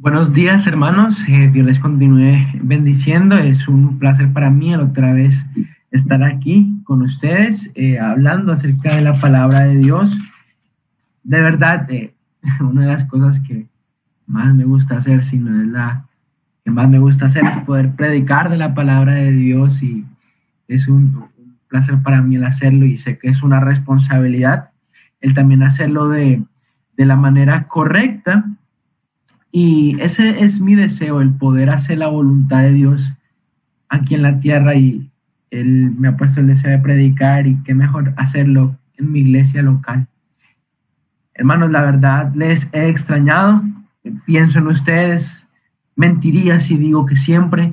Buenos días, hermanos. Eh, Dios les continúe bendiciendo. Es un placer para mí otra vez estar aquí con ustedes eh, hablando acerca de la palabra de Dios. De verdad, eh, una de las cosas que más me gusta hacer, si no es la que más me gusta hacer, es poder predicar de la palabra de Dios y es un, un placer para mí el hacerlo y sé que es una responsabilidad el también hacerlo de, de la manera correcta y ese es mi deseo, el poder hacer la voluntad de Dios aquí en la tierra y Él me ha puesto el deseo de predicar y qué mejor hacerlo en mi iglesia local. Hermanos, la verdad les he extrañado, pienso en ustedes, mentiría si digo que siempre,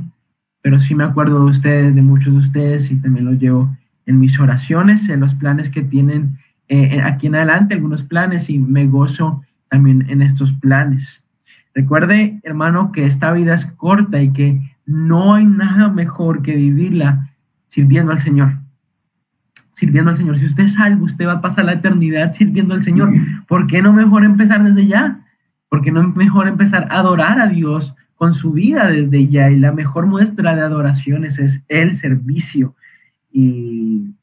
pero sí me acuerdo de ustedes, de muchos de ustedes y también los llevo en mis oraciones, en los planes que tienen eh, aquí en adelante, algunos planes y me gozo también en estos planes. Recuerde, hermano, que esta vida es corta y que no hay nada mejor que vivirla sirviendo al Señor. Sirviendo al Señor. Si usted es algo, usted va a pasar la eternidad sirviendo al Señor. ¿Por qué no mejor empezar desde ya? ¿Por qué no mejor empezar a adorar a Dios con su vida desde ya? Y la mejor muestra de adoraciones es el servicio. Y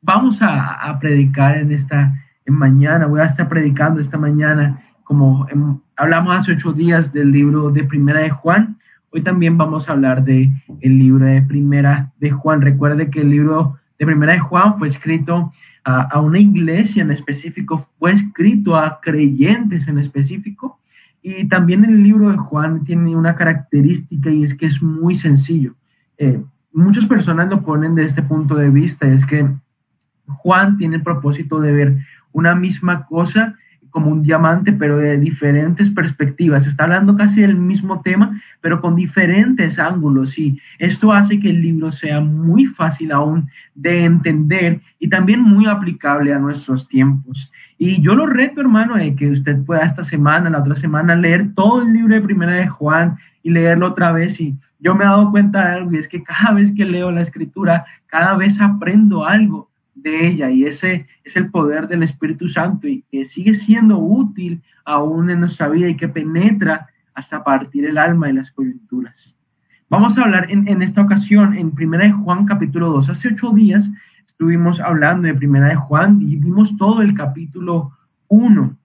vamos a, predicar en esta en mañana. Voy a estar predicando esta mañana como hablamos hace ocho días del libro de Primera de Juan, hoy también vamos a hablar de el libro de Primera de Juan. Recuerde que el libro de Primera de Juan fue escrito a, a una iglesia en específico, fue escrito a creyentes en específico. Y también el libro de Juan tiene una característica y es que es muy sencillo. Eh, muchas personas lo ponen de este punto de vista, es que Juan tiene el propósito de ver una misma cosa como un diamante, pero de diferentes perspectivas. Está hablando casi del mismo tema, pero con diferentes ángulos. Y esto hace que el libro sea muy fácil aún de entender y también muy aplicable a nuestros tiempos. Y yo lo reto, hermano, de que usted pueda esta semana, la otra semana, leer todo el libro de Primera de Juan y leerlo otra vez. Y yo me he dado cuenta de algo, y es que cada vez que leo la escritura, cada vez aprendo algo ella y ese es el poder del Espíritu Santo y que sigue siendo útil aún en nuestra vida y que penetra hasta partir el alma y las coyunturas. Vamos a hablar en, esta ocasión en Primera de Juan capítulo 2. Hace ocho días estuvimos hablando de Primera de Juan y vimos todo el capítulo 1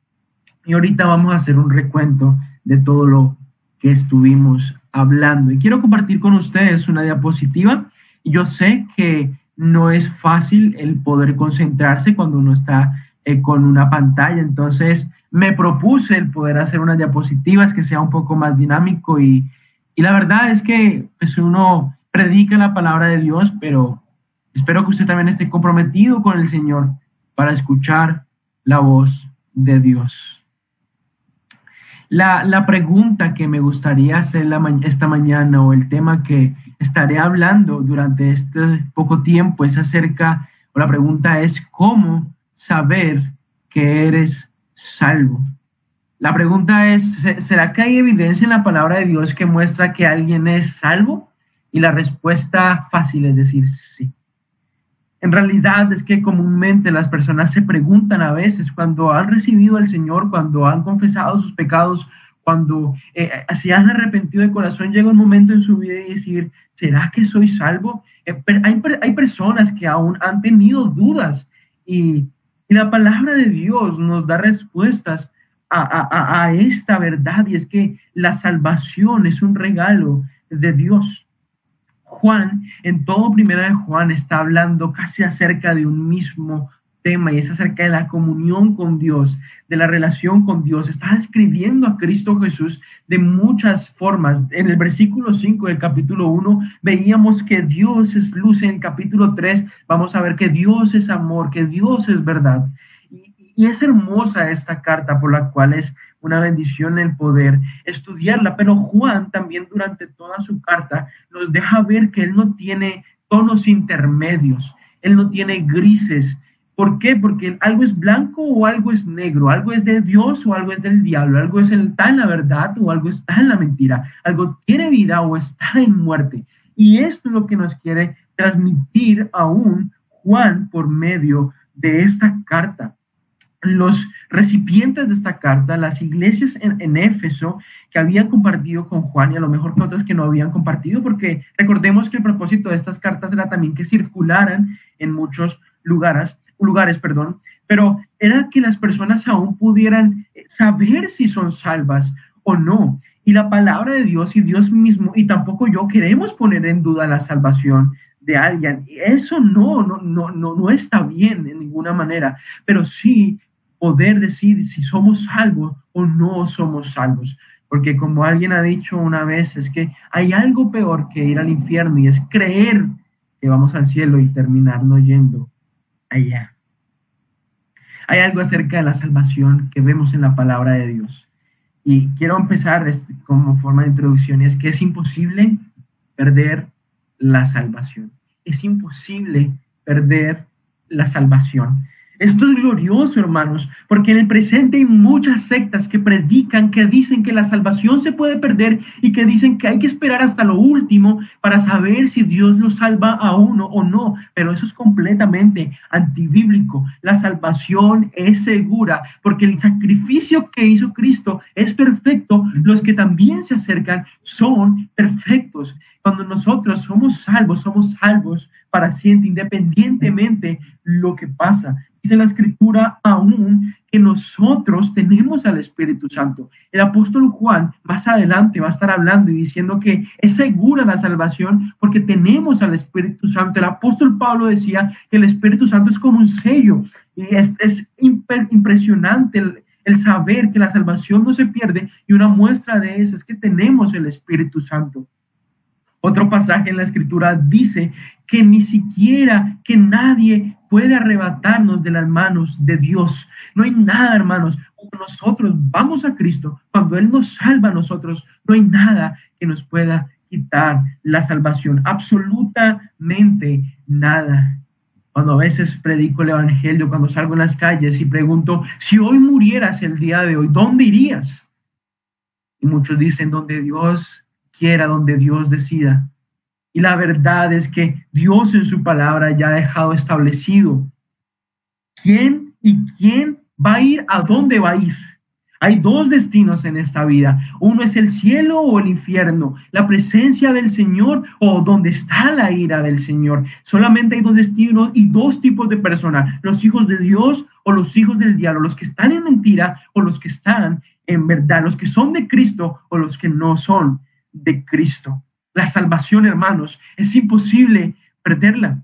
y ahorita vamos a hacer un recuento de todo lo que estuvimos hablando. Y quiero compartir con ustedes una diapositiva yo sé que no es fácil el poder concentrarse cuando uno está eh, con una pantalla. Entonces me propuse el poder hacer unas diapositivas que sea un poco más dinámico y, la verdad es que pues, uno predica la palabra de Dios, pero espero que usted también esté comprometido con el Señor para escuchar la voz de Dios. La, la pregunta que me gustaría hacer esta mañana o el tema que estaré hablando durante este poco tiempo es acerca, o la pregunta es, ¿cómo saber que eres salvo? La pregunta es, ¿será que hay evidencia en la palabra de Dios que muestra que alguien es salvo? Y la respuesta fácil es decir sí. En realidad es que comúnmente las personas se preguntan a veces cuando han recibido al Señor, cuando han confesado sus pecados, cuando eh, se han arrepentido de corazón, llega un momento en su vida y decir, ¿será que soy salvo? Eh, hay, hay, personas que aún han tenido dudas y, y la palabra de Dios nos da respuestas a, a, a, esta verdad y es que la salvación es un regalo de Dios. Juan, en todo primera de Juan, está hablando casi acerca de un mismo tema y es acerca de la comunión con Dios, de la relación con Dios. Está escribiendo a Cristo Jesús de muchas formas. En el versículo 5 del capítulo 1 veíamos que Dios es luz. En el capítulo 3 vamos a ver que Dios es amor, que Dios es verdad. Y, es hermosa esta carta por la cual es una bendición el poder estudiarla. Pero Juan también durante toda su carta nos deja ver que él no tiene tonos intermedios. Él no tiene grises, ¿Por qué? Porque algo es blanco o algo es negro, algo es de Dios o algo es del diablo, algo es está en la verdad o algo está en la mentira, algo tiene vida o está en muerte. Y esto es lo que nos quiere transmitir aún Juan por medio de esta carta. los recipientes de esta carta, las iglesias en, Éfeso que habían compartido con Juan y a lo mejor que otras que no habían compartido, porque recordemos que el propósito de estas cartas era también que circularan en muchos lugares, lugares, perdón, pero era que las personas aún pudieran saber si son salvas o no. Y la palabra de Dios y Dios mismo, y tampoco yo queremos poner en duda la salvación de alguien. Eso no, no, no, no, no está bien en ninguna manera, pero sí poder decir si somos salvos o no somos salvos. Porque como alguien ha dicho una vez, es que hay algo peor que ir al infierno y es creer que vamos al cielo y terminar no yendo allá. Hay algo acerca de la salvación que vemos en la palabra de Dios. Y quiero empezar como forma de introducción, es que es imposible perder la salvación. Es imposible perder la salvación. Esto es glorioso, hermanos, porque en el presente hay muchas sectas que predican, que dicen que la salvación se puede perder y que dicen que hay que esperar hasta lo último para saber si Dios lo salva a uno o no. Pero eso es completamente antibíblico. La salvación es segura porque el sacrificio que hizo Cristo es perfecto. Los que también se acercan son perfectos. Cuando nosotros somos salvos, somos salvos para siempre, independientemente lo que pasa. Dice la escritura aún que nosotros tenemos al Espíritu Santo. El apóstol Juan más adelante va a estar hablando y diciendo que es segura la salvación porque tenemos al Espíritu Santo. El apóstol Pablo decía que el Espíritu Santo es como un sello y es, es impresionante el, el saber que la salvación no se pierde y una muestra de eso es que tenemos el Espíritu Santo. Otro pasaje en la escritura dice que ni siquiera que nadie puede arrebatarnos de las manos de Dios. No hay nada, hermanos. Cuando nosotros vamos a Cristo, cuando Él nos salva a nosotros, no hay nada que nos pueda quitar la salvación. Absolutamente nada. Cuando a veces predico el Evangelio, cuando salgo en las calles y pregunto, si hoy murieras el día de hoy, ¿dónde irías? Y muchos dicen, donde Dios quiera, donde Dios decida. Y la verdad es que Dios en su palabra ya ha dejado establecido quién y quién va a ir, a dónde va a ir. Hay dos destinos en esta vida. Uno es el cielo o el infierno, la presencia del Señor o donde está la ira del Señor. Solamente hay dos destinos y dos tipos de personas, los hijos de Dios o los hijos del diablo, los que están en mentira o los que están en verdad, los que son de Cristo o los que no son de Cristo. La salvación, hermanos, es imposible perderla.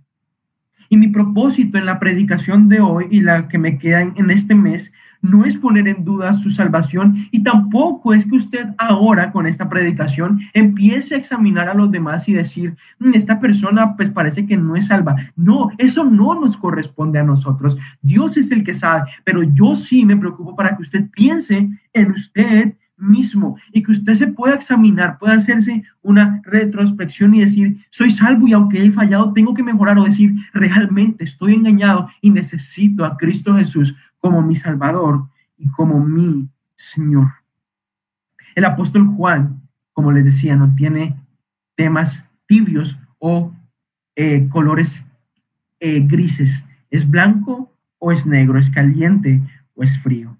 Y mi propósito en la predicación de hoy y la que me queda en, este mes no es poner en duda su salvación y tampoco es que usted ahora con esta predicación empiece a examinar a los demás y decir, mm, esta persona pues parece que no es salva. No, eso no nos corresponde a nosotros. Dios es el que sabe, pero yo sí me preocupo para que usted piense en usted mismo y que usted se pueda examinar, pueda hacerse una retrospección y decir, soy salvo y aunque he fallado, tengo que mejorar o decir, realmente estoy engañado y necesito a Cristo Jesús como mi Salvador y como mi Señor. El apóstol Juan, como les decía, no tiene temas tibios o eh, colores eh, grises. Es blanco o es negro, es caliente o es frío.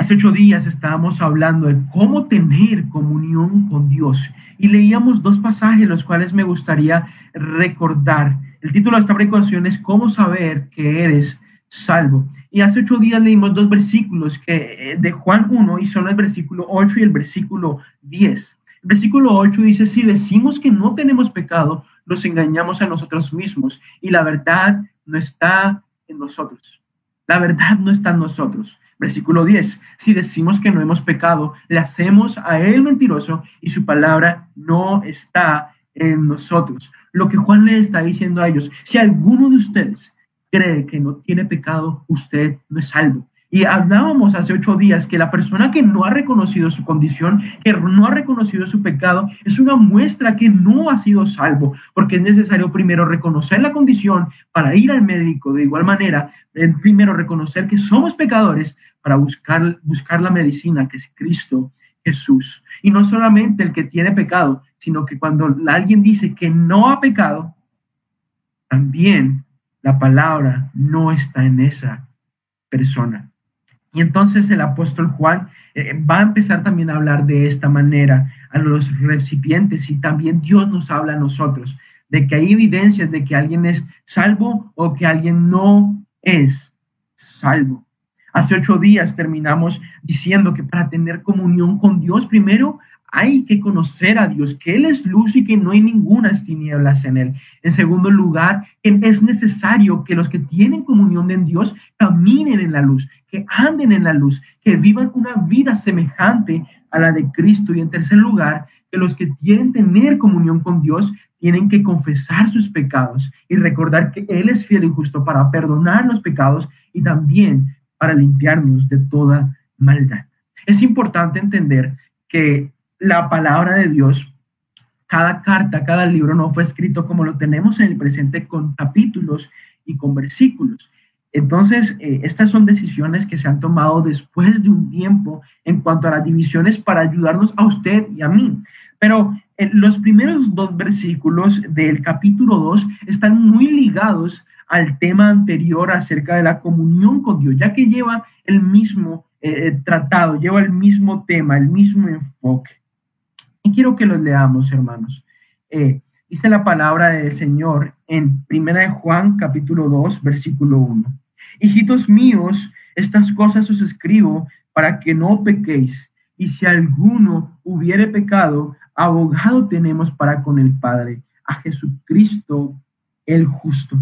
Hace ocho días estábamos hablando de cómo tener comunión con Dios y leíamos dos pasajes los cuales me gustaría recordar. El título de esta predicación es Cómo saber que eres salvo. Y hace ocho días leímos dos versículos que, eh, de Juan 1 y son el versículo 8 y el versículo 10. El versículo 8 dice, si decimos que no tenemos pecado, nos engañamos a nosotros mismos y la verdad no está en nosotros. La verdad no está en nosotros. Versículo 10. Si decimos que no hemos pecado, le hacemos a él mentiroso y su palabra no está en nosotros. Lo que Juan le está diciendo a ellos, si alguno de ustedes cree que no tiene pecado, usted no es salvo. Y hablábamos hace ocho días que la persona que no ha reconocido su condición, que no ha reconocido su pecado, es una muestra que no ha sido salvo, porque es necesario primero reconocer la condición para ir al médico. De igual manera, primero reconocer que somos pecadores para buscar, buscar la medicina que es Cristo Jesús. Y no solamente el que tiene pecado, sino que cuando alguien dice que no ha pecado, también la palabra no está en esa persona. Y entonces el apóstol Juan eh, va a empezar también a hablar de esta manera a los recipientes y también Dios nos habla a nosotros de que hay evidencias de que alguien es salvo o que alguien no es salvo. Hace ocho días terminamos diciendo que para tener comunión con Dios, primero hay que conocer a Dios, que Él es luz y que no hay ninguna tinieblas en Él. En segundo lugar, es necesario que los que tienen comunión en Dios caminen en la luz, que anden en la luz, que vivan una vida semejante a la de Cristo. Y en tercer lugar, que los que quieren tener comunión con Dios tienen que confesar sus pecados y recordar que Él es fiel y justo para perdonar los pecados y también para limpiarnos de toda maldad. Es importante entender que la palabra de Dios, cada carta, cada libro no fue escrito como lo tenemos en el presente con capítulos y con versículos. Entonces, eh, estas son decisiones que se han tomado después de un tiempo en cuanto a las divisiones para ayudarnos a usted y a mí. Pero eh, los primeros dos versículos del capítulo 2 están muy ligados al tema anterior acerca de la comunión con Dios, ya que lleva el mismo eh, tratado, lleva el mismo tema, el mismo enfoque. Y quiero que los leamos, hermanos. Eh, dice la palabra del Señor en Primera de Juan, capítulo 2, versículo 1. Hijitos míos, estas cosas os escribo para que no pequéis. Y si alguno hubiere pecado, abogado tenemos para con el Padre, a Jesucristo el justo.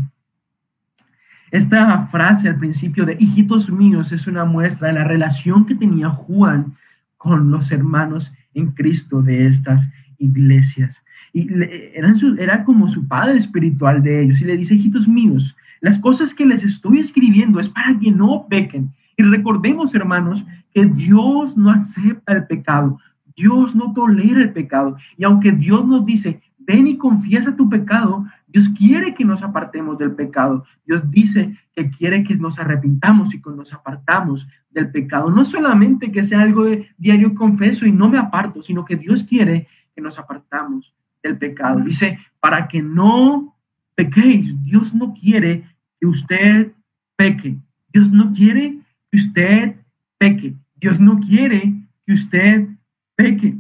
Esta frase al principio de hijitos míos es una muestra de la relación que tenía Juan con los hermanos en Cristo de estas iglesias. Y eran era como su padre espiritual de ellos. Y le dice, hijitos míos, las cosas que les estoy escribiendo es para que no pequen. Y recordemos, hermanos, que Dios no acepta el pecado. Dios no tolera el pecado. Y aunque Dios nos dice, ven y confiesa tu pecado, Dios quiere que nos apartemos del pecado. Dios dice que quiere que nos arrepintamos y que nos apartamos del pecado. No solamente que sea algo de diario confeso y no me aparto, sino que Dios quiere que nos apartamos del pecado. Dice, para que no pequéis, Dios no quiere que usted peque. Dios no quiere que usted peque. Dios no quiere que usted peque.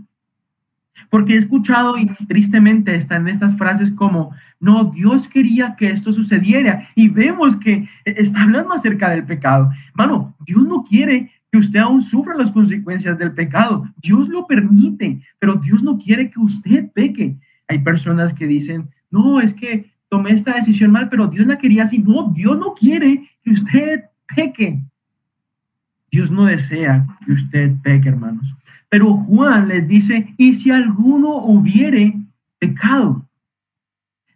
Porque he escuchado y tristemente están estas frases como, no, Dios quería que esto sucediera. Y vemos que está hablando acerca del pecado. Mano, Dios no quiere que usted aún sufra las consecuencias del pecado. Dios lo permite, pero Dios no quiere que usted peque. Hay personas que dicen, no, es que tomé esta decisión mal, pero Dios la quería así. No, Dios no quiere que usted peque. Dios no desea que usted peque, hermanos. Pero Juan les dice, y si alguno hubiere pecado.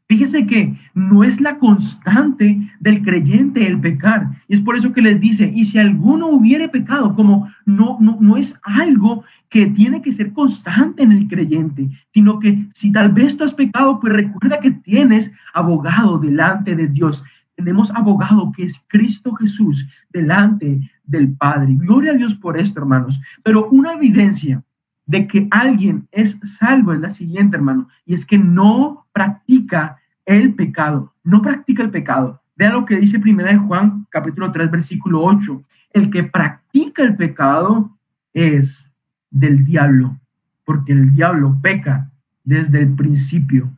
Fíjese que no es la constante del creyente el pecar. Y es por eso que les dice, y si alguno hubiere pecado, como no, no, no es algo que tiene que ser constante en el creyente, sino que si tal vez tú has pecado, pues recuerda que tienes abogado delante de Dios. Tenemos abogado que es Cristo Jesús delante del Padre. Gloria a Dios por esto, hermanos. Pero una evidencia de que alguien es salvo es la siguiente, hermano, y es que no practica el pecado, no practica el pecado. Vea lo que dice primera de Juan, capítulo 3, versículo 8. El que practica el pecado es del diablo, porque el diablo peca desde el principio.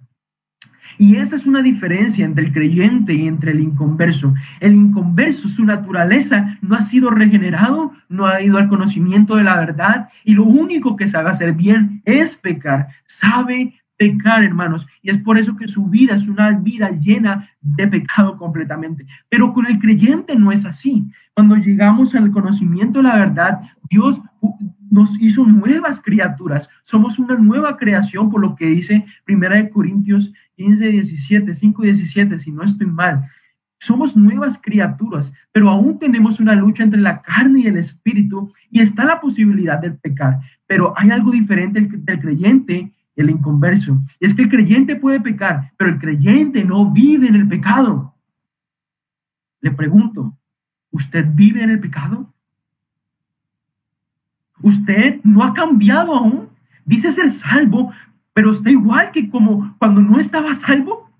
Y esa es una diferencia entre el creyente y entre el inconverso. El inconverso, su naturaleza no ha sido regenerado, no ha ido al conocimiento de la verdad y lo único que sabe hacer bien es pecar. Sabe pecar, hermanos. Y es por eso que su vida es una vida llena de pecado completamente. Pero con el creyente no es así. Cuando llegamos al conocimiento de la verdad, Dios nos hizo nuevas criaturas. Somos una nueva creación, por lo que dice Primera de Corintios 15, 17, 5 17, si no estoy mal. Somos nuevas criaturas, pero aún tenemos una lucha entre la carne y el espíritu y está la posibilidad del pecar. Pero hay algo diferente del creyente el inconverso. Y es que el creyente puede pecar, pero el creyente no vive en el pecado. Le pregunto, ¿usted vive en el pecado? ¿Usted no ha cambiado aún? Dice ser salvo, pero está igual que como cuando no estaba salvo.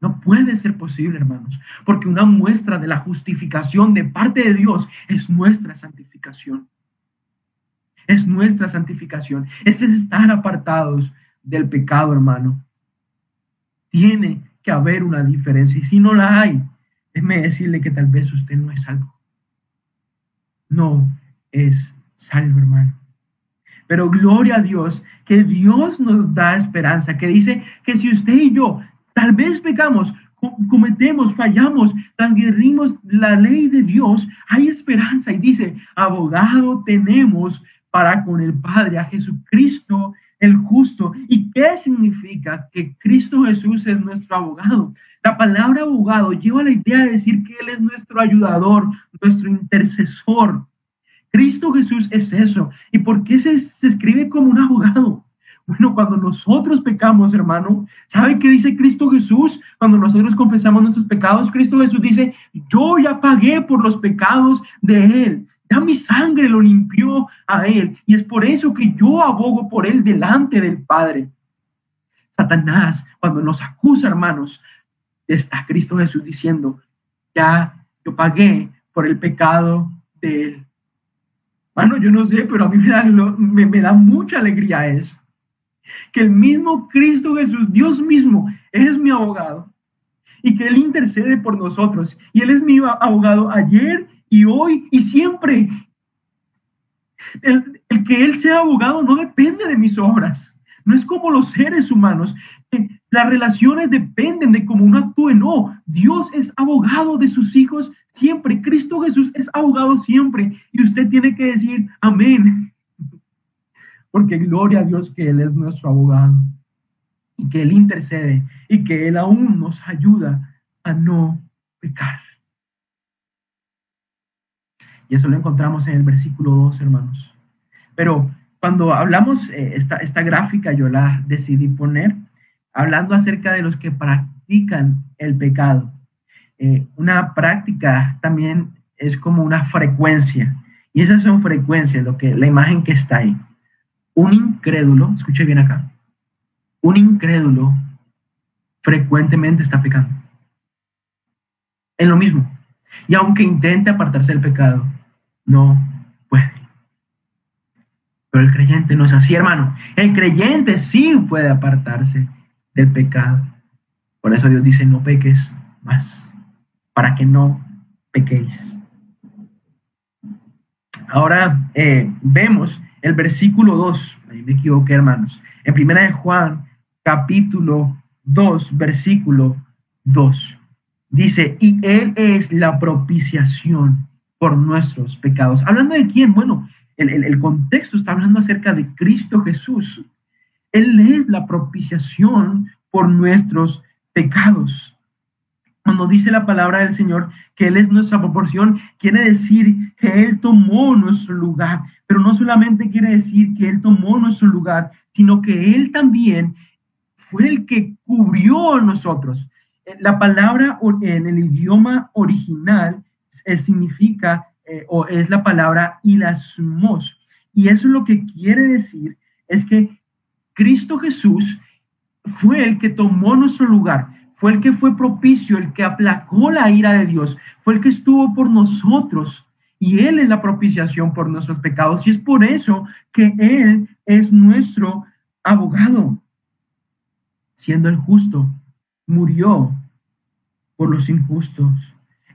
No puede ser posible, hermanos, porque una muestra de la justificación de parte de Dios es nuestra santificación. Es nuestra santificación. Es estar apartados del pecado, hermano. Tiene que haber una diferencia. Y si no la hay, déjeme decirle que tal vez usted no es salvo. No es salvo, hermano. Pero gloria a Dios, que Dios nos da esperanza, que dice que si usted y yo tal vez pecamos, cometemos, fallamos, transgredimos la ley de Dios, hay esperanza. Y dice, abogado tenemos para con el Padre, a Jesucristo el justo. ¿Y qué significa que Cristo Jesús es nuestro abogado? La palabra abogado lleva la idea de decir que Él es nuestro ayudador, nuestro intercesor. Cristo Jesús es eso. ¿Y por qué se, escribe como un abogado? Bueno, cuando nosotros pecamos, hermano, ¿sabe qué dice Cristo Jesús? Cuando nosotros confesamos nuestros pecados, Cristo Jesús dice, yo ya pagué por los pecados de Él. Ya mi sangre lo limpió a Él. Y es por eso que yo abogo por Él delante del Padre. Satanás, cuando nos acusa, hermanos, está Cristo Jesús diciendo, ya yo pagué por el pecado de Él. Bueno, yo no sé, pero a mí me da, me, da mucha alegría eso. Que el mismo Cristo Jesús, Dios mismo, es mi abogado y que Él intercede por nosotros. Y Él es mi abogado ayer y hoy y siempre. El, que Él sea abogado no depende de mis obras. No es como los seres humanos. Las relaciones dependen de cómo uno actúe. No, Dios es abogado de sus hijos siempre. Cristo Jesús es abogado siempre. Y usted tiene que decir amén. Porque gloria a Dios que Él es nuestro abogado. Y que Él intercede. Y que Él aún nos ayuda a no pecar. Y eso lo encontramos en el versículo 2, hermanos. Pero cuando hablamos, eh, esta, esta gráfica yo la decidí poner, hablando acerca de los que practican el pecado. Eh, una práctica también es como una frecuencia. Y esas son frecuencias, lo que, la imagen que está ahí. Un incrédulo, escuche bien acá, un incrédulo frecuentemente está pecando. En lo mismo. Y aunque intente apartarse del pecado, no puede. Pero el creyente no es así, hermano. El creyente sí puede apartarse del pecado. Por eso Dios dice, no peques más, para que no pequéis. Ahora eh, vemos el versículo 2, ahí me equivoqué, hermanos. En primera de Juan, capítulo 2, versículo 2. Dice, y Él es la propiciación por nuestros pecados. ¿Hablando de quién? Bueno, el, el, contexto está hablando acerca de Cristo Jesús. Él es la propiciación por nuestros pecados. Cuando dice la palabra del Señor que Él es nuestra proporción, quiere decir que Él tomó nuestro lugar, pero no solamente quiere decir que Él tomó nuestro lugar, sino que Él también fue el que cubrió a nosotros. La palabra en el idioma original eh, significa eh, o es la palabra ilasmos. Y eso lo que quiere decir es que Cristo Jesús fue el que tomó nuestro lugar, fue el que fue propicio, el que aplacó la ira de Dios, fue el que estuvo por nosotros y Él es la propiciación por nuestros pecados. Y es por eso que Él es nuestro abogado, siendo el justo murió por los injustos.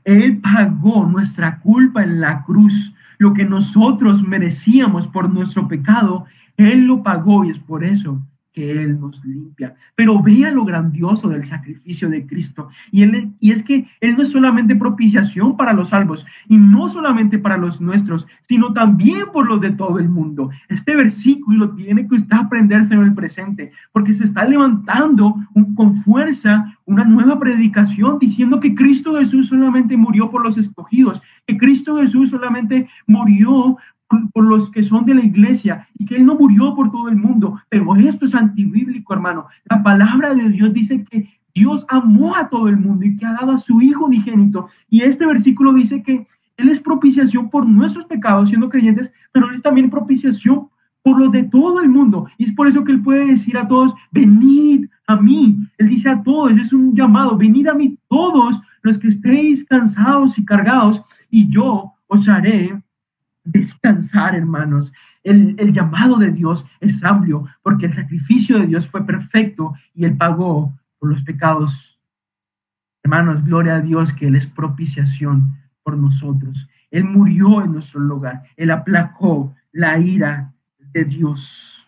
Él pagó nuestra culpa en la cruz, lo que nosotros merecíamos por nuestro pecado, Él lo pagó y es por eso él nos limpia. Pero vea lo grandioso del sacrificio de Cristo. Y es que Él no es solamente propiciación para los salvos, y no solamente para los nuestros, sino también por los de todo el mundo. Este versículo tiene que usted aprenderse en el presente, porque se está levantando con fuerza una nueva predicación diciendo que Cristo Jesús solamente murió por los escogidos, que Cristo Jesús solamente murió por los que son de la iglesia y que Él no murió por todo el mundo. Pero esto es antibíblico, hermano. La palabra de Dios dice que Dios amó a todo el mundo y que ha dado a su Hijo unigénito. Y este versículo dice que Él es propiciación por nuestros pecados siendo creyentes, pero Él es también propiciación por los de todo el mundo. Y es por eso que Él puede decir a todos, venid a mí. Él dice a todos, es un llamado, venid a mí todos los que estéis cansados y cargados, y yo os haré descansar, hermanos. El, el, llamado de Dios es amplio porque el sacrificio de Dios fue perfecto y Él pagó por los pecados. Hermanos, gloria a Dios que Él es propiciación por nosotros. Él murió en nuestro lugar. Él aplacó la ira de Dios.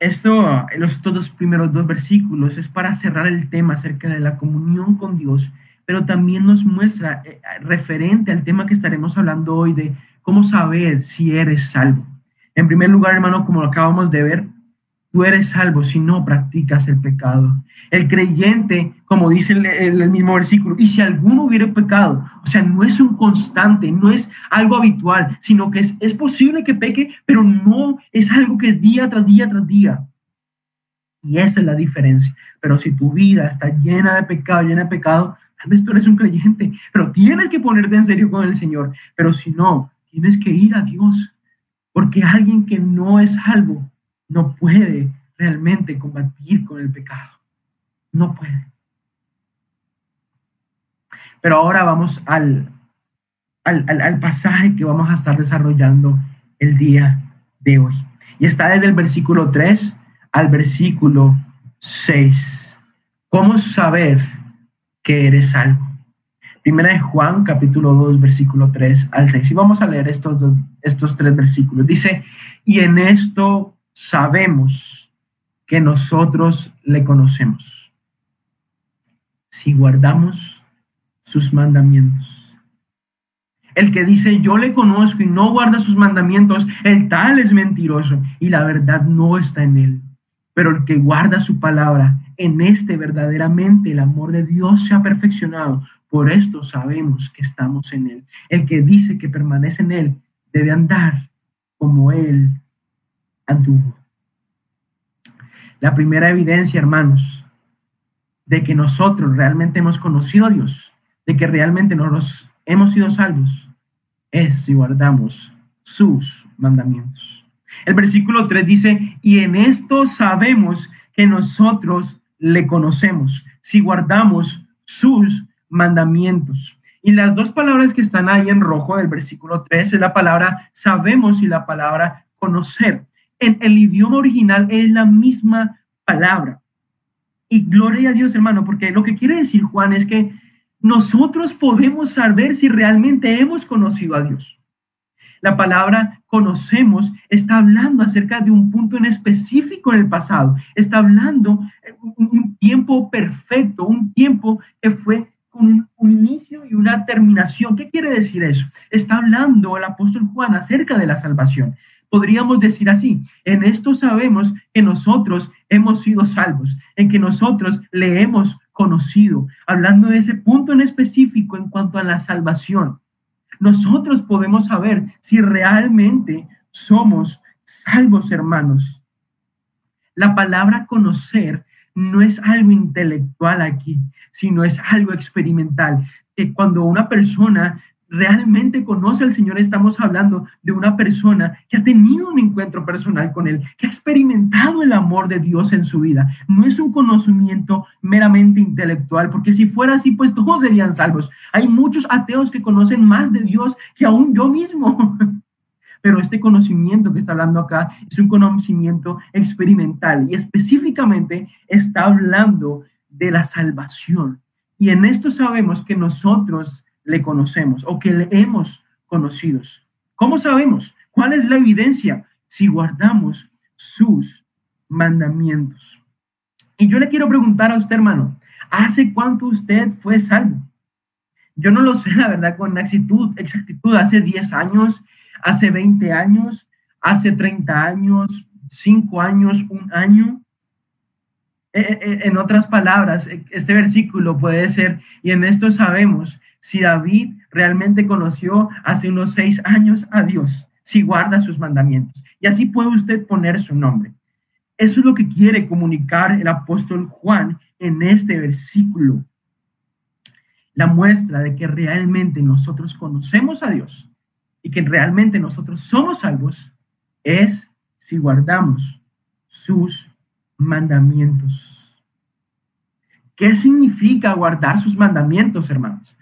Esto, los dos primeros dos versículos, es para cerrar el tema acerca de la comunión con Dios, pero también nos muestra eh, referente al tema que estaremos hablando hoy de cómo saber si eres salvo. En primer lugar, hermano, como acabamos de ver, tú eres salvo si no practicas el pecado. El creyente, como dice el, mismo versículo, y si alguno hubiera pecado, o sea, no es un constante, no es algo habitual, sino que es, es posible que peque, pero no es algo que es día tras día tras día. Y esa es la diferencia. Pero si tu vida está llena de pecado, llena de pecado, tal vez tú eres un creyente, pero tienes que ponerte en serio con el Señor. Pero si no, tienes que ir a Dios, porque alguien que no es salvo no puede realmente combatir con el pecado. No puede. Pero ahora vamos al, al, pasaje que vamos a estar desarrollando el día de hoy. Y está desde el versículo 3 al versículo 6. ¿Cómo saber que eres salvo? Primera de Juan, capítulo 2, versículo 3 al 6. Y vamos a leer estos, estos tres versículos. Dice, y en esto sabemos que nosotros le conocemos si guardamos sus mandamientos. El que dice yo le conozco y no guarda sus mandamientos, el tal es mentiroso y la verdad no está en él. Pero el que guarda su palabra, en este verdaderamente el amor de Dios se ha perfeccionado. Por esto sabemos que estamos en él. El que dice que permanece en él debe andar como él anduvo. La primera evidencia, hermanos, de que nosotros realmente hemos conocido a Dios, de que realmente nos hemos sido salvos, es si guardamos sus mandamientos. El versículo 3 dice, y en esto sabemos que nosotros le conocemos, si guardamos sus mandamientos. Y las dos palabras que están ahí en rojo del versículo 3 es la palabra sabemos y la palabra conocer. En el idioma original es la misma palabra. Y gloria a Dios, hermano, porque lo que quiere decir Juan es que nosotros podemos saber si realmente hemos conocido a Dios. La palabra conocemos está hablando acerca de un punto en específico en el pasado. Está hablando un tiempo perfecto, un tiempo que fue con un inicio y una terminación. ¿Qué quiere decir eso? Está hablando el apóstol Juan acerca de la salvación podríamos decir así, en esto sabemos que nosotros hemos sido salvos, en que nosotros le hemos conocido, hablando de ese punto en específico en cuanto a la salvación. Nosotros podemos saber si realmente somos salvos, hermanos. La palabra conocer no es algo intelectual aquí, sino es algo experimental. Que cuando una persona realmente conoce al Señor, estamos hablando de una persona que ha tenido un encuentro personal con Él, que ha experimentado el amor de Dios en su vida. No es un conocimiento meramente intelectual, porque si fuera así, pues todos serían salvos. Hay muchos ateos que conocen más de Dios que aún yo mismo. Pero este conocimiento que está hablando acá es un conocimiento experimental y específicamente está hablando de la salvación. Y en esto sabemos que nosotros le conocemos o que le hemos conocido. ¿Cómo sabemos? ¿Cuál es la evidencia? Si guardamos sus mandamientos. Y yo le quiero preguntar a usted, hermano, ¿hace cuánto usted fue salvo? Yo no lo sé, la verdad, con exactitud, exactitud, hace 10 años, hace 20 años, hace 30 años, 5 años, un año. E, e, e, en otras palabras, este versículo puede ser, y en esto sabemos si David realmente conoció hace unos seis años a Dios, si guarda sus mandamientos. Y así puede usted poner su nombre. Eso es lo que quiere comunicar el apóstol Juan en este versículo. La muestra de que realmente nosotros conocemos a Dios y que realmente nosotros somos salvos es si guardamos sus mandamientos. ¿Qué significa guardar sus mandamientos, hermanos?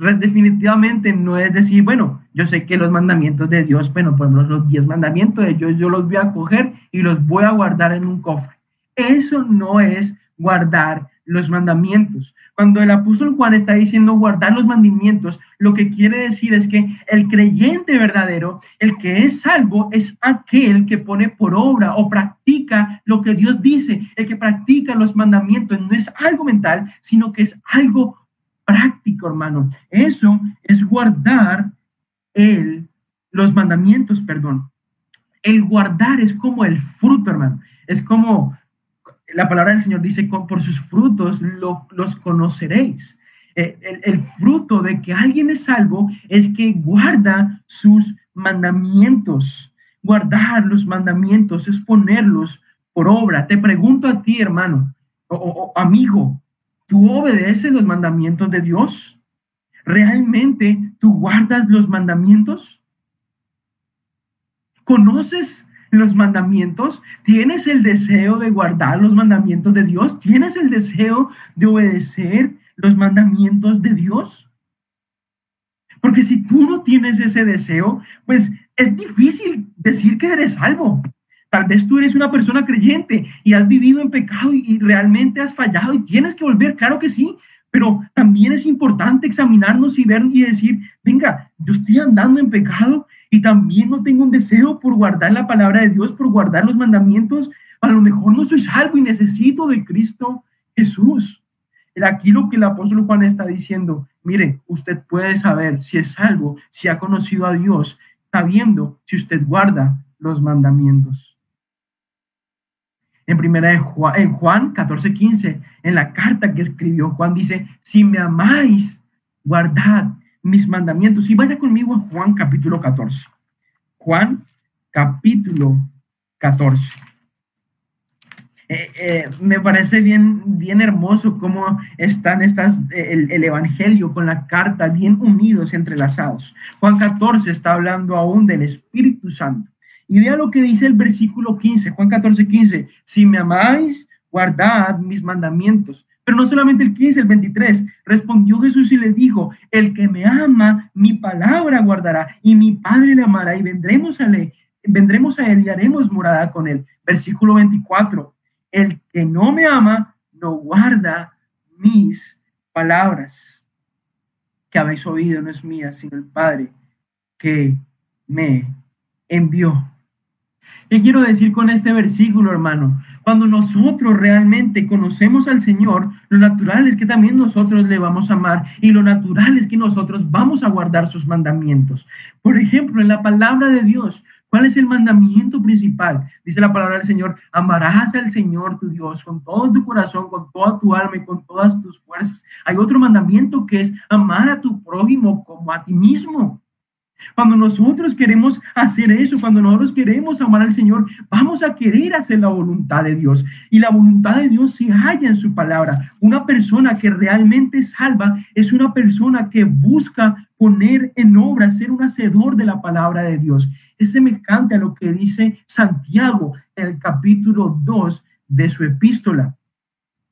Definitivamente no es decir, bueno, yo sé que los mandamientos de Dios, bueno, por ejemplo, los diez mandamientos de Dios, yo los voy a coger y los voy a guardar en un cofre. Eso no es guardar los mandamientos. Cuando el apóstol Juan está diciendo guardar los mandamientos, lo que quiere decir es que el creyente verdadero, el que es salvo, es aquel que pone por obra o practica lo que Dios dice, el que practica los mandamientos. No es algo mental, sino que es algo práctico, hermano. Eso es guardar el, los mandamientos, perdón. El guardar es como el fruto, hermano. Es como la palabra del Señor dice, por sus frutos los conoceréis. Eh, el, fruto de que alguien es salvo es que guarda sus mandamientos. Guardar los mandamientos es ponerlos por obra. Te pregunto a ti, hermano o, amigo, ¿tú obedeces los mandamientos de Dios? ¿Realmente tú guardas los mandamientos? ¿Conoces los mandamientos? ¿Tienes el deseo de guardar los mandamientos de Dios? ¿Tienes el deseo de obedecer los mandamientos de Dios? Porque si tú no tienes ese deseo, pues es difícil decir que eres salvo. Tal vez tú eres una persona creyente y has vivido en pecado y, realmente has fallado y tienes que volver, claro que sí, pero también es importante examinarnos y ver y decir, venga, yo estoy andando en pecado y también no tengo un deseo por guardar la palabra de Dios, por guardar los mandamientos. A lo mejor no soy salvo y necesito de Cristo Jesús. Aquí lo que el apóstol Juan está diciendo, mire, usted puede saber si es salvo, si ha conocido a Dios, sabiendo si usted guarda los mandamientos. En primera de Juan, en Juan 14, 15, en la carta que escribió Juan dice, si me amáis, guardad mis mandamientos. Y vaya conmigo a Juan capítulo 14. Juan capítulo 14. Eh, eh, me parece bien, bien hermoso cómo están estas, el, el, Evangelio con la carta bien unidos, entrelazados. Juan 14 está hablando aún del Espíritu Santo. Y vea lo que dice el versículo 15, Juan 14, 15. Si me amáis, guardad mis mandamientos. Pero no solamente el 15, el 23. Respondió Jesús y le dijo, el que me ama, mi palabra guardará y mi Padre le amará y vendremos a él, vendremos a él y haremos morada con él. Versículo 24. El que no me ama, no guarda mis palabras que habéis oído, no es mía, sino el Padre que me envió. ¿Qué quiero decir con este versículo, hermano? Cuando nosotros realmente conocemos al Señor, lo natural es que también nosotros le vamos a amar y lo natural es que nosotros vamos a guardar sus mandamientos. Por ejemplo, en la palabra de Dios, ¿cuál es el mandamiento principal? Dice la palabra del Señor, amarás al Señor tu Dios con todo tu corazón, con toda tu alma y con todas tus fuerzas. Hay otro mandamiento que es amar a tu prójimo como a ti mismo. Cuando nosotros queremos hacer eso, cuando nosotros queremos amar al Señor, vamos a querer hacer la voluntad de Dios. Y la voluntad de Dios se halla en su palabra. Una persona que realmente salva es una persona que busca poner en obra, ser un hacedor de la palabra de Dios. Es semejante a lo que dice Santiago en el capítulo 2 de su epístola.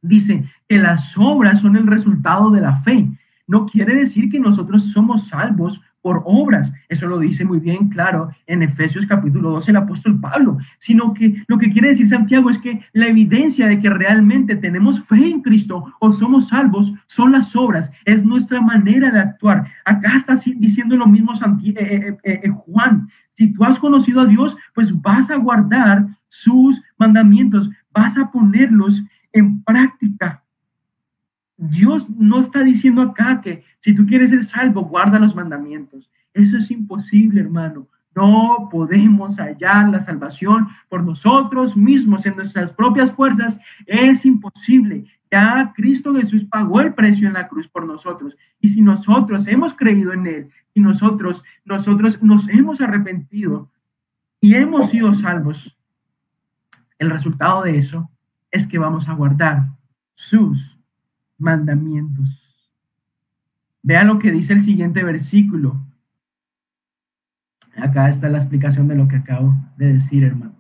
Dice que las obras son el resultado de la fe. No quiere decir que nosotros somos salvos por obras. Eso lo dice muy bien claro en Efesios capítulo 12 el apóstol Pablo, sino que lo que quiere decir Santiago es que la evidencia de que realmente tenemos fe en Cristo o somos salvos son las obras, es nuestra manera de actuar. Acá está diciendo lo mismo eh, eh, eh, Juan. Si tú has conocido a Dios, pues vas a guardar sus mandamientos, vas a ponerlos en práctica. Dios no está diciendo acá que si tú quieres ser salvo, guarda los mandamientos. Eso es imposible, hermano. No podemos hallar la salvación por nosotros mismos, en nuestras propias fuerzas. Es imposible. Ya Cristo Jesús pagó el precio en la cruz por nosotros. Y si nosotros hemos creído en Él y nosotros, nosotros nos hemos arrepentido y hemos sido salvos, el resultado de eso es que vamos a guardar sus mandamientos. Vean lo que dice el siguiente versículo. Acá está la explicación de lo que acabo de decir, hermanos.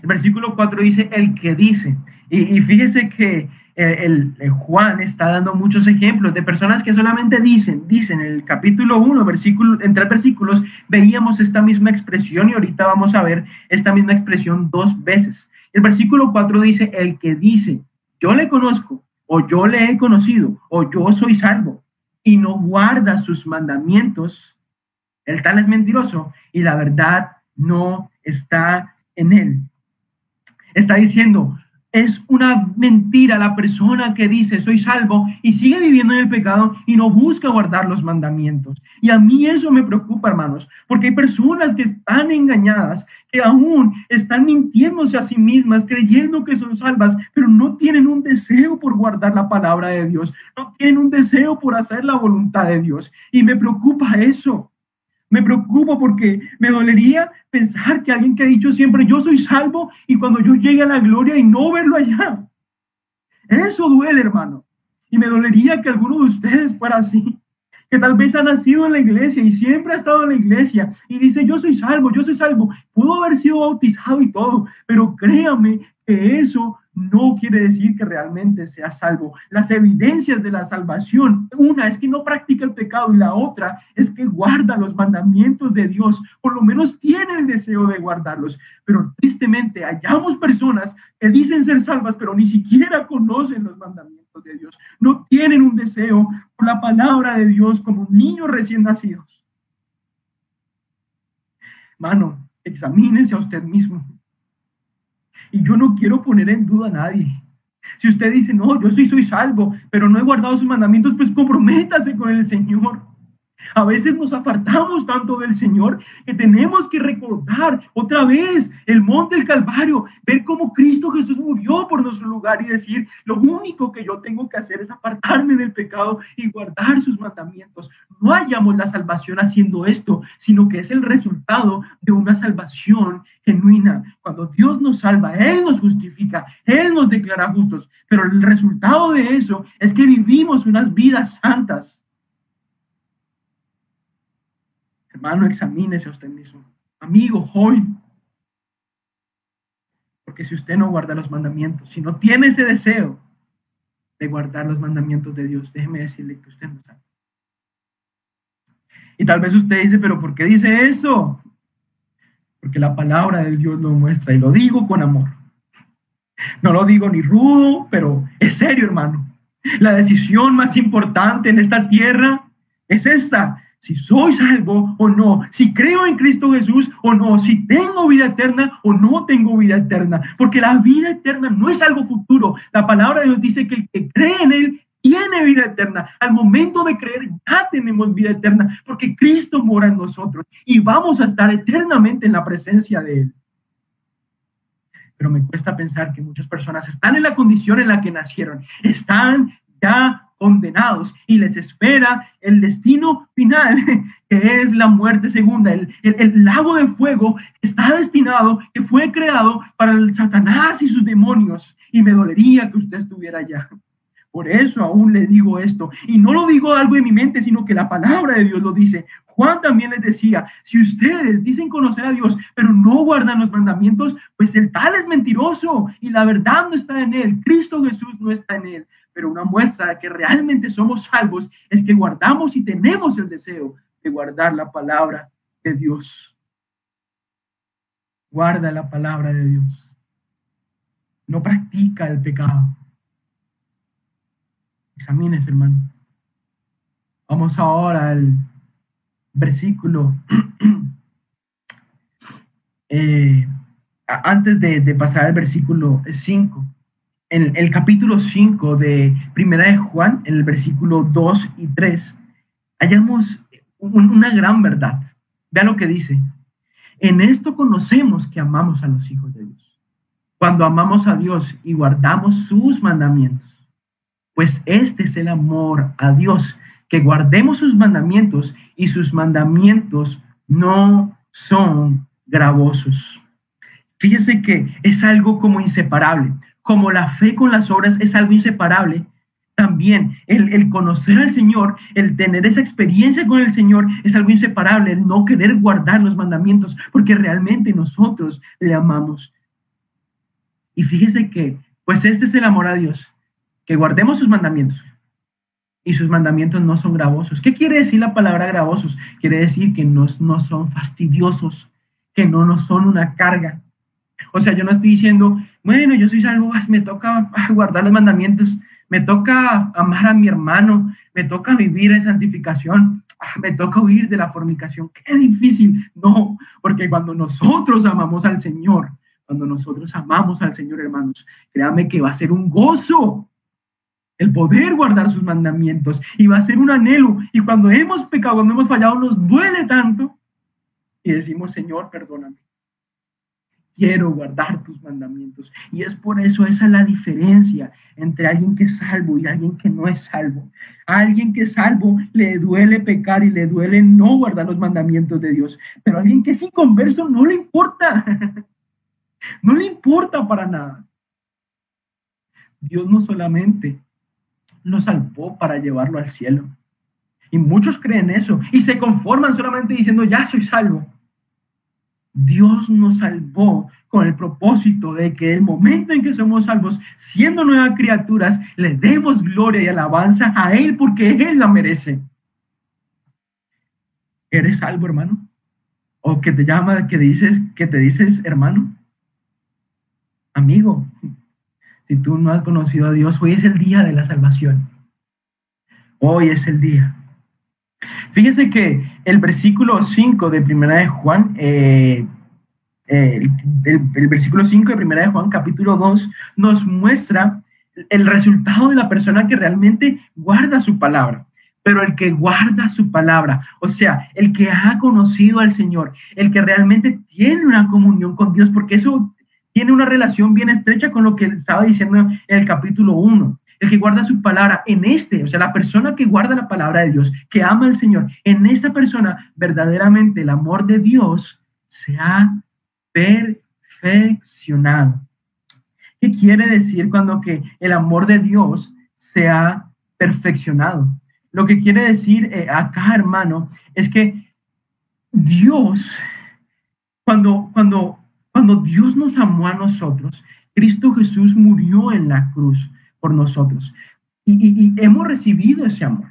El versículo 4 dice, el que dice. Y, fíjese que eh, el, Juan está dando muchos ejemplos de personas que solamente dicen, dicen, en el capítulo 1, versículo, en tres versículos, veíamos esta misma expresión y ahorita vamos a ver esta misma expresión dos veces. El versículo 4 dice, el que dice, yo le conozco, o yo le he conocido, o yo soy salvo, y no guarda sus mandamientos, el tal es mentiroso y la verdad no está en él. Está diciendo, es una mentira la persona que dice soy salvo y sigue viviendo en el pecado y no busca guardar los mandamientos. Y a mí eso me preocupa, hermanos, porque hay personas que están engañadas, que aún están mintiéndose a sí mismas, creyendo que son salvas, pero no tienen un deseo por guardar la palabra de Dios, no tienen un deseo por hacer la voluntad de Dios. Y me preocupa eso. Me preocupo porque me dolería pensar que alguien que ha dicho siempre yo soy salvo y cuando yo llegue a la gloria y no verlo allá. Eso duele, hermano. Y me dolería que alguno de ustedes fuera así, que tal vez ha nacido en la iglesia y siempre ha estado en la iglesia y dice yo soy salvo, yo soy salvo. Pudo haber sido bautizado y todo, pero créame que eso no quiere decir que realmente sea salvo. Las evidencias de la salvación, una es que no practica el pecado y la otra es que guarda los mandamientos de Dios, por lo menos tiene el deseo de guardarlos. Pero tristemente hallamos personas que dicen ser salvas, pero ni siquiera conocen los mandamientos de Dios. No tienen un deseo por la palabra de Dios como niños recién nacidos. Mano, examínese a usted mismo. Y yo no quiero poner en duda a nadie. Si usted dice, no, yo sí soy salvo, pero no he guardado sus mandamientos, pues comprométase con el Señor. A veces nos apartamos tanto del Señor que tenemos que recordar otra vez el monte del Calvario, ver cómo Cristo Jesús murió por nuestro lugar y decir, lo único que yo tengo que hacer es apartarme del pecado y guardar sus mandamientos. No hallamos la salvación haciendo esto, sino que es el resultado de una salvación genuina. Cuando Dios nos salva, Él nos justifica, Él nos declara justos, pero el resultado de eso es que vivimos unas vidas santas Hermano, examínese a usted mismo. Amigo, joven. Porque si usted no guarda los mandamientos, si no tiene ese deseo de guardar los mandamientos de Dios, déjeme decirle que usted no sabe. Y tal vez usted dice, pero ¿por qué dice eso? Porque la palabra de Dios lo muestra y lo digo con amor. No lo digo ni rudo, pero es serio, hermano. La decisión más importante en esta tierra es esta, si soy salvo o no, si creo en Cristo Jesús o no, si tengo vida eterna o no tengo vida eterna, porque la vida eterna no es algo futuro. La palabra de Dios dice que el que cree en Él tiene vida eterna. Al momento de creer ya tenemos vida eterna, porque Cristo mora en nosotros y vamos a estar eternamente en la presencia de Él. Pero me cuesta pensar que muchas personas están en la condición en la que nacieron, están ya condenados y les espera el destino final, que es la muerte segunda. El, el, lago de fuego está destinado, que fue creado para el Satanás y sus demonios. Y me dolería que usted estuviera allá. Por eso aún le digo esto. Y no lo digo algo de mi mente, sino que la palabra de Dios lo dice. Juan también les decía, si ustedes dicen conocer a Dios, pero no guardan los mandamientos, pues el tal es mentiroso y la verdad no está en él. Cristo Jesús no está en él pero una muestra de que realmente somos salvos es que guardamos y tenemos el deseo de guardar la palabra de Dios. Guarda la palabra de Dios. No practica el pecado. Examínese, hermano. Vamos ahora al versículo. Eh, antes de, de pasar al versículo 5 en el capítulo 5 de Primera de Juan, en el versículo 2 y 3, hallamos una gran verdad. Vea lo que dice. En esto conocemos que amamos a los hijos de Dios. Cuando amamos a Dios y guardamos sus mandamientos. Pues este es el amor a Dios, que guardemos sus mandamientos y sus mandamientos no son gravosos. Fíjese que es algo como inseparable como la fe con las obras es algo inseparable, también el, conocer al Señor, el tener esa experiencia con el Señor es algo inseparable, no querer guardar los mandamientos, porque realmente nosotros le amamos. Y fíjese que, pues este es el amor a Dios, que guardemos sus mandamientos. Y sus mandamientos no son gravosos. ¿Qué quiere decir la palabra gravosos? Quiere decir que no, no son fastidiosos, que no nos son una carga. O sea, yo no estoy diciendo, bueno, yo soy salvo, me toca guardar los mandamientos me toca amar a mi hermano, me toca vivir en santificación, ah, me toca huir de la fornicación. Qué difícil. No, porque cuando nosotros amamos al Señor, cuando nosotros amamos al Señor, hermanos, créame que va a ser un gozo el poder guardar sus mandamientos y va a ser un anhelo. Y cuando hemos pecado, cuando hemos fallado, nos duele tanto y decimos, Señor, perdóname quiero guardar tus mandamientos. Y es por eso esa es la diferencia entre alguien que es salvo y alguien que no es salvo. Alguien que es salvo le duele pecar y le duele no guardar los mandamientos de Dios, pero alguien que es inconverso no le importa. no le importa para nada. Dios no solamente nos salvó para llevarlo al cielo. Y muchos creen eso y se conforman solamente diciendo, ya soy salvo. Dios nos salvó con el propósito de que el momento en que somos salvos, siendo nuevas criaturas, le demos gloria y alabanza a Él porque Él la merece. ¿Eres salvo, hermano? ¿O que te llama, que dices, que te dices, hermano? Amigo, si tú no has conocido a Dios, hoy es el día de la salvación. Hoy es el día. Fíjese que el versículo 5 de Primera de Juan, eh, el, versículo 5 de Primera de Juan, capítulo 2, nos muestra el resultado de la persona que realmente guarda su palabra. Pero el que guarda su palabra, o sea, el que ha conocido al Señor, el que realmente tiene una comunión con Dios, porque eso tiene una relación bien estrecha con lo que estaba diciendo en el capítulo 1 el que guarda su palabra en este, o sea, la persona que guarda la palabra de Dios, que ama al Señor, en esta persona verdaderamente el amor de Dios se ha perfeccionado. ¿Qué quiere decir cuando que el amor de Dios se ha perfeccionado? Lo que quiere decir eh, acá, hermano, es que Dios, cuando, cuando, cuando Dios nos amó a nosotros, Cristo Jesús murió en la cruz por nosotros. Y, hemos recibido ese amor.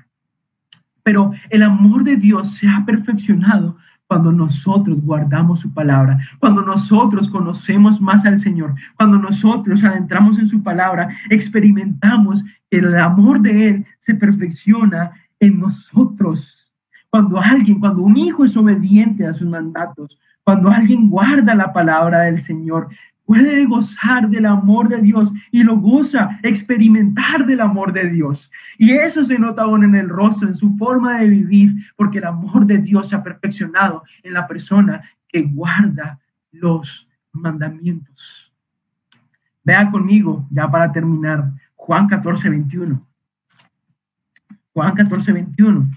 Pero el amor de Dios se ha perfeccionado cuando nosotros guardamos su palabra, cuando nosotros conocemos más al Señor, cuando nosotros adentramos en su palabra, experimentamos que el amor de Él se perfecciona en nosotros. Cuando alguien, cuando un hijo es obediente a sus mandatos, cuando alguien guarda la palabra del Señor, puede gozar del amor de Dios y lo goza, experimentar del amor de Dios. Y eso se nota aún en el rostro, en su forma de vivir, porque el amor de Dios se ha perfeccionado en la persona que guarda los mandamientos. Vea conmigo, ya para terminar, Juan 14, 21. Juan 14, 21.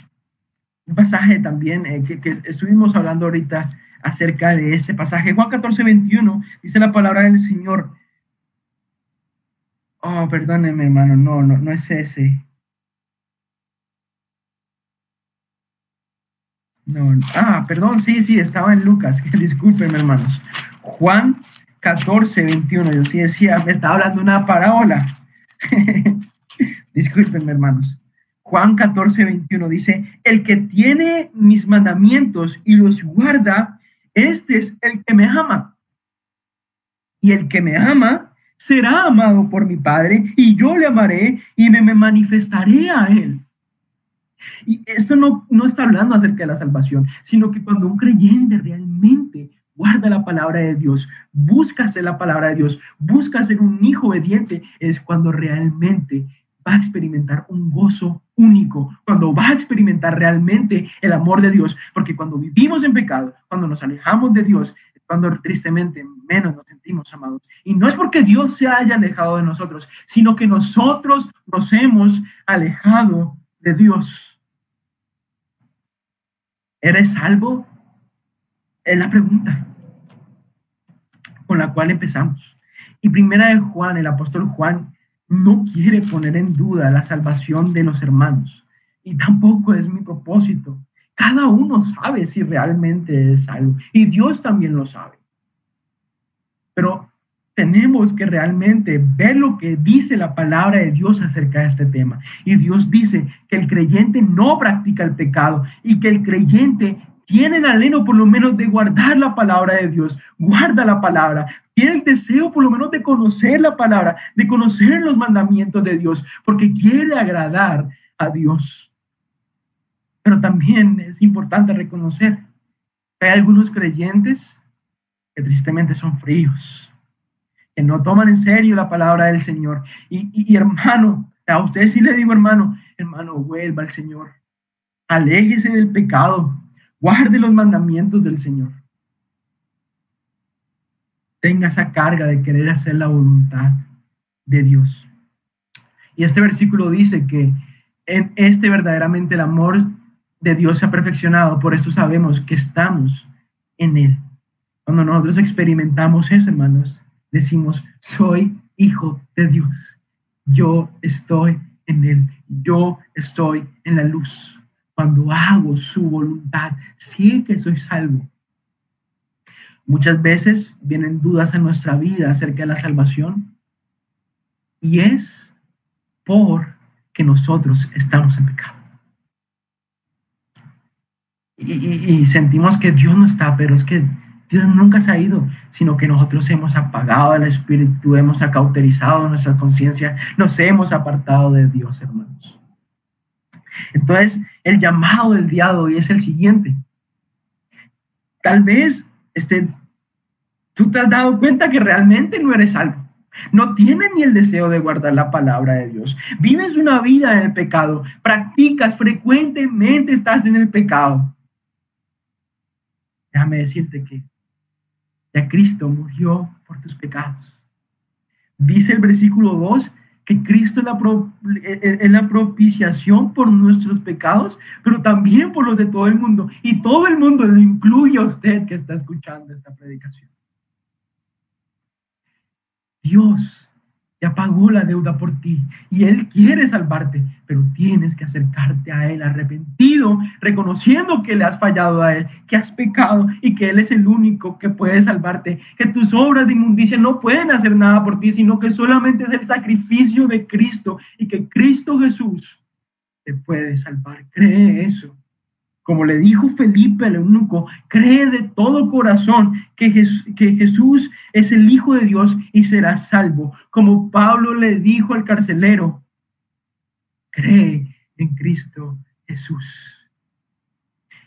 Un pasaje también eh, que, que estuvimos hablando ahorita acerca de este pasaje. Juan 14, 21 dice la palabra del Señor. Oh, perdóneme, hermano, no, no, no es ese. No, ah, perdón, sí, sí, estaba en Lucas, que disculpen, hermanos. Juan 14, 21, yo sí decía, me estaba hablando una parábola. disculpen, hermanos. Juan 14, 21 dice, el que tiene mis mandamientos y los guarda, este es el que me ama. Y el que me ama será amado por mi Padre y yo le amaré y me, manifestaré a él. Y esto no, no está hablando acerca de la salvación, sino que cuando un creyente realmente guarda la palabra de Dios, busca hacer la palabra de Dios, busca ser un hijo obediente, es cuando realmente va a experimentar un gozo único, cuando va a experimentar realmente el amor de Dios, porque cuando vivimos en pecado, cuando nos alejamos de Dios, cuando tristemente menos nos sentimos amados. Y no es porque Dios se haya alejado de nosotros, sino que nosotros nos hemos alejado de Dios. ¿Eres salvo? Es la pregunta con la cual empezamos. Y primera de Juan, el apóstol Juan, no quiere poner en duda la salvación de los hermanos y tampoco es mi propósito. Cada uno sabe si realmente es salvo y Dios también lo sabe. Pero tenemos que realmente ver lo que dice la palabra de Dios acerca de este tema. Y Dios dice que el creyente no practica el pecado y que el creyente tiene el anhelo por lo menos de guardar la palabra de Dios, guarda la palabra, tiene el deseo por lo menos de conocer la palabra, de conocer los mandamientos de Dios, porque quiere agradar a Dios. Pero también es importante reconocer que hay algunos creyentes que tristemente son fríos, que no toman en serio la palabra del Señor. Y, hermano, a usted sí le digo, hermano, hermano, vuelva al Señor. Aléjese del pecado. Guarde los mandamientos del Señor. Tenga esa carga de querer hacer la voluntad de Dios. Y este versículo dice que en este verdaderamente el amor de Dios se ha perfeccionado, por eso sabemos que estamos en Él. Cuando nosotros experimentamos eso, hermanos, decimos, soy hijo de Dios. Yo estoy en Él. Yo estoy en la luz. Cuando hago su voluntad, sé que soy salvo. Muchas veces vienen dudas en nuestra vida acerca de la salvación y es por que nosotros estamos en pecado. Y, y, sentimos que Dios no está, pero es que Dios nunca se ha ido, sino que nosotros hemos apagado el espíritu, hemos acauterizado nuestra conciencia, nos hemos apartado de Dios, hermanos. Entonces, el llamado del día de hoy es el siguiente. Tal vez este, tú te has dado cuenta que realmente no eres salvo. No tienes ni el deseo de guardar la palabra de Dios. Vives una vida en el pecado. Practicas frecuentemente, estás en el pecado. Déjame decirte que ya Cristo murió por tus pecados. Dice el versículo 2 que Cristo es la, es la propiciación por nuestros pecados, pero también por los de todo el mundo. Y todo el mundo lo incluye a usted que está escuchando esta predicación. Dios pagó la deuda por ti y Él quiere salvarte, pero tienes que acercarte a Él arrepentido, reconociendo que le has fallado a Él, que has pecado y que Él es el único que puede salvarte, que tus obras de inmundicia no pueden hacer nada por ti, sino que solamente es el sacrificio de Cristo y que Cristo Jesús te puede salvar. Cree eso. Como le dijo Felipe el eunuco, cree de todo corazón que, que Jesús es el Hijo de Dios y será salvo. Como Pablo le dijo al carcelero, cree en Cristo Jesús.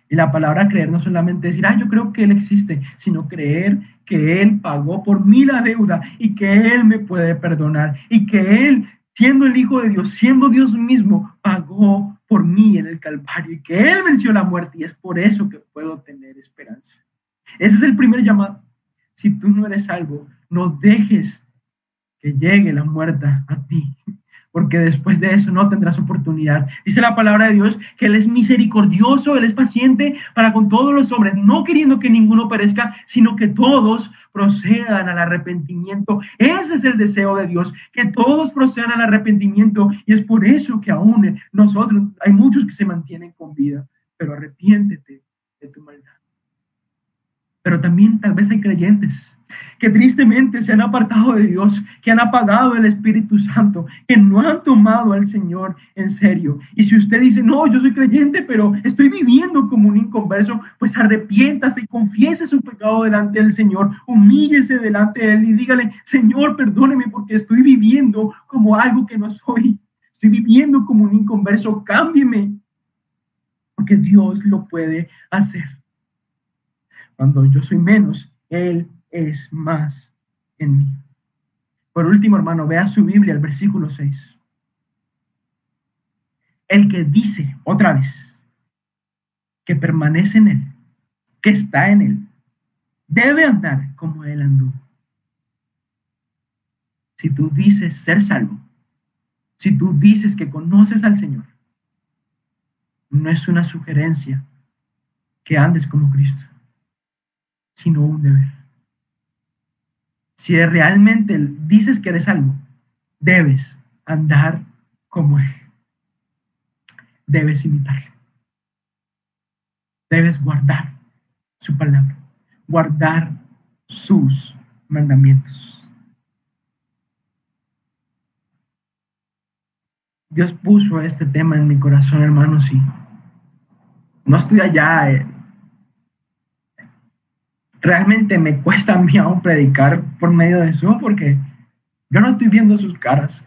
Y la palabra creer no solamente decir, ah, yo creo que Él existe, sino creer que Él pagó por mí la deuda y que Él me puede perdonar y que Él, siendo el Hijo de Dios, siendo Dios mismo, pagó por mí en el Calvario y que Él venció la muerte y es por eso que puedo tener esperanza. Ese es el primer llamado. Si tú no eres salvo, no dejes que llegue la muerte a ti, porque después de eso no tendrás oportunidad. Dice la palabra de Dios que Él es misericordioso, Él es paciente para con todos los hombres, no queriendo que ninguno perezca, sino que todos procedan al arrepentimiento. Ese es el deseo de Dios, que todos procedan al arrepentimiento. Y es por eso que aún nosotros, hay muchos que se mantienen con vida, pero arrepiéntete de tu maldad. Pero también tal vez hay creyentes que tristemente se han apartado de Dios, que han apagado el Espíritu Santo, que no han tomado al Señor en serio. Y si usted dice, no, yo soy creyente, pero estoy viviendo como un inconverso, pues arrepiéntase y confiese su pecado delante del Señor, humíllese delante de Él y dígale, Señor, perdóneme porque estoy viviendo como algo que no soy. Estoy viviendo como un inconverso, cámbieme, porque Dios lo puede hacer. Cuando yo soy menos, Él es más en mí. Por último, hermano, vea su Biblia, el versículo 6. El que dice otra vez que permanece en Él, que está en Él, debe andar como Él anduvo. Si tú dices ser salvo, si tú dices que conoces al Señor, no es una sugerencia que andes como Cristo, sino un deber. Si realmente dices que eres salvo, debes andar como Él. Debes imitarlo. Debes guardar su palabra, guardar sus mandamientos. Dios puso este tema en mi corazón, hermanos, y no estoy allá. Eh. Realmente me cuesta a mí aún predicar por medio de eso, porque yo no estoy viendo sus caras.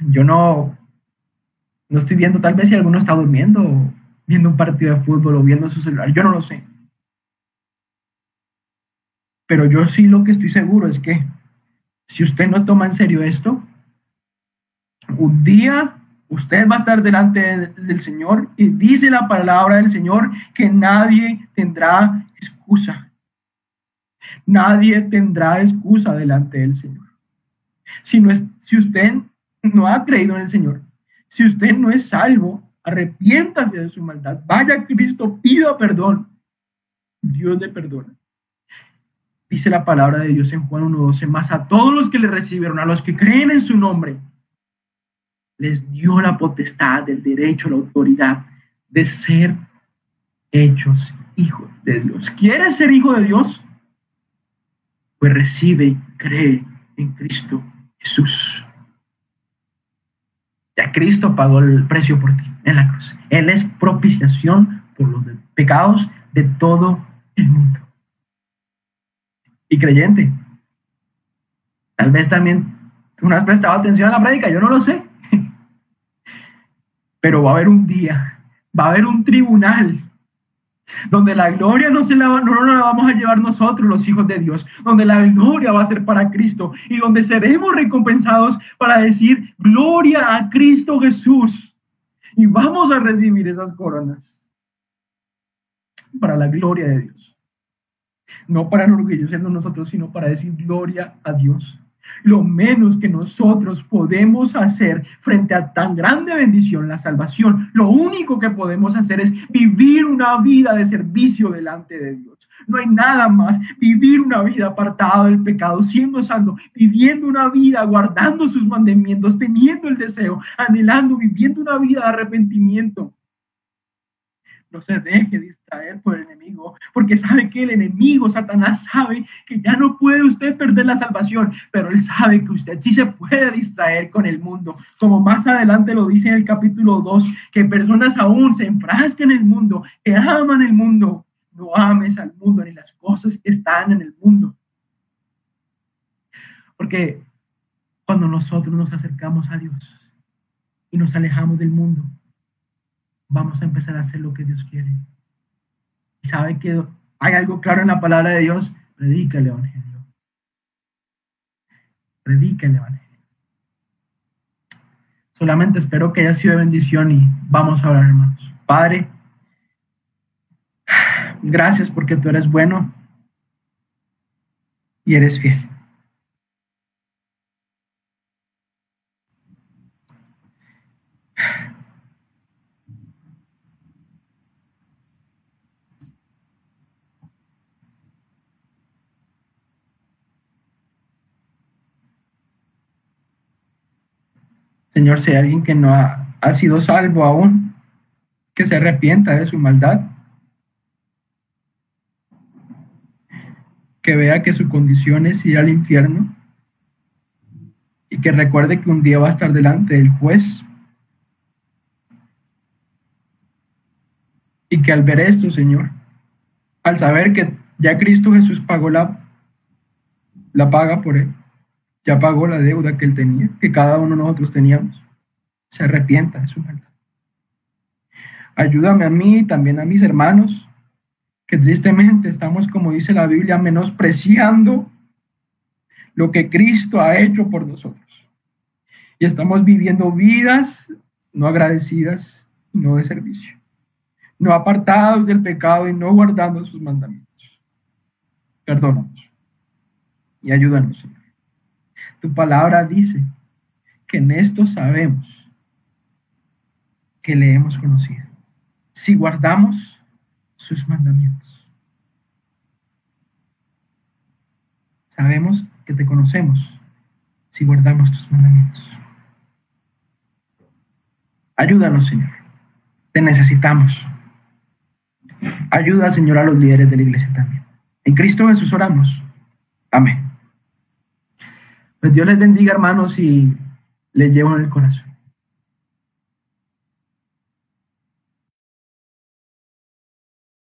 Yo no, no estoy viendo, tal vez si alguno está durmiendo, viendo un partido de fútbol o viendo su celular, yo no lo sé. Pero yo sí lo que estoy seguro es que si usted no toma en serio esto, un día usted va a estar delante del Señor y dice la palabra del Señor que nadie tendrá excusa. Nadie tendrá excusa delante del Señor. Si, no es, si usted no ha creído en el Señor, si usted no es salvo, arrepiéntase de su maldad, vaya a Cristo, pida perdón. Dios le perdona. Dice la palabra de Dios en Juan 1.12, más a todos los que le recibieron, a los que creen en su nombre, les dio la potestad, el derecho, la autoridad de ser hechos hijos de Dios. ¿Quieres ser hijo de Dios? Pues recibe y cree en Cristo Jesús. Ya Cristo pagó el precio por ti en la cruz. Él es propiciación por los pecados de todo el mundo. Y creyente, tal vez también tú no has prestado atención a la prédica, yo no lo sé. Pero va a haber un día, va a haber un tribunal donde la gloria no, se la, no, vamos a llevar nosotros, los hijos de Dios, donde la gloria va a ser para Cristo y donde seremos recompensados para decir gloria a Cristo Jesús. Y vamos a recibir esas coronas para la gloria de Dios. No para enorgullecernos nosotros, sino para decir gloria a Dios. Lo menos que nosotros podemos hacer frente a tan grande bendición, la salvación, lo único que podemos hacer es vivir una vida de servicio delante de Dios. No hay nada más. Vivir una vida apartada del pecado, siendo santo, viviendo una vida guardando sus mandamientos, teniendo el deseo, anhelando, viviendo una vida de arrepentimiento no se deje distraer por el enemigo, porque sabe que el enemigo, Satanás, sabe que ya no puede usted perder la salvación, pero él sabe que usted sí se puede distraer con el mundo, como más adelante lo dice en el capítulo 2, que personas aún se enfrascan en el mundo, que aman el mundo, no ames al mundo ni las cosas que están en el mundo. Porque cuando nosotros nos acercamos a Dios y nos alejamos del mundo, vamos a empezar a hacer lo que Dios quiere. Y sabe que hay algo claro en la palabra de Dios, predica el Evangelio. Predica el Evangelio. Solamente espero que haya sido de bendición y vamos a hablar, hermanos. Padre, gracias porque tú eres bueno y eres fiel. Señor, si hay alguien que no ha, sido salvo aún, que se arrepienta de su maldad, que vea que su condición es ir al infierno y que recuerde que un día va a estar delante del juez y que al ver esto, Señor, al saber que ya Cristo Jesús pagó la, la paga por él, ya pagó la deuda que él tenía, que cada uno de nosotros teníamos. Se arrepienta de su maldad. Ayúdame a mí y también a mis hermanos, que tristemente estamos, como dice la Biblia, menospreciando lo que Cristo ha hecho por nosotros. Y estamos viviendo vidas no agradecidas, no de servicio, no apartados del pecado y no guardando sus mandamientos. Perdónanos y ayúdanos, Señor. Tu palabra dice que en esto sabemos que le hemos conocido, si guardamos sus mandamientos. Sabemos que te conocemos si guardamos tus mandamientos. Ayúdanos, Señor. Te necesitamos. Ayuda, Señor, a los líderes de la iglesia también. En Cristo Jesús oramos. Amén. Pues Dios les bendiga, hermanos, y les llevo en el corazón.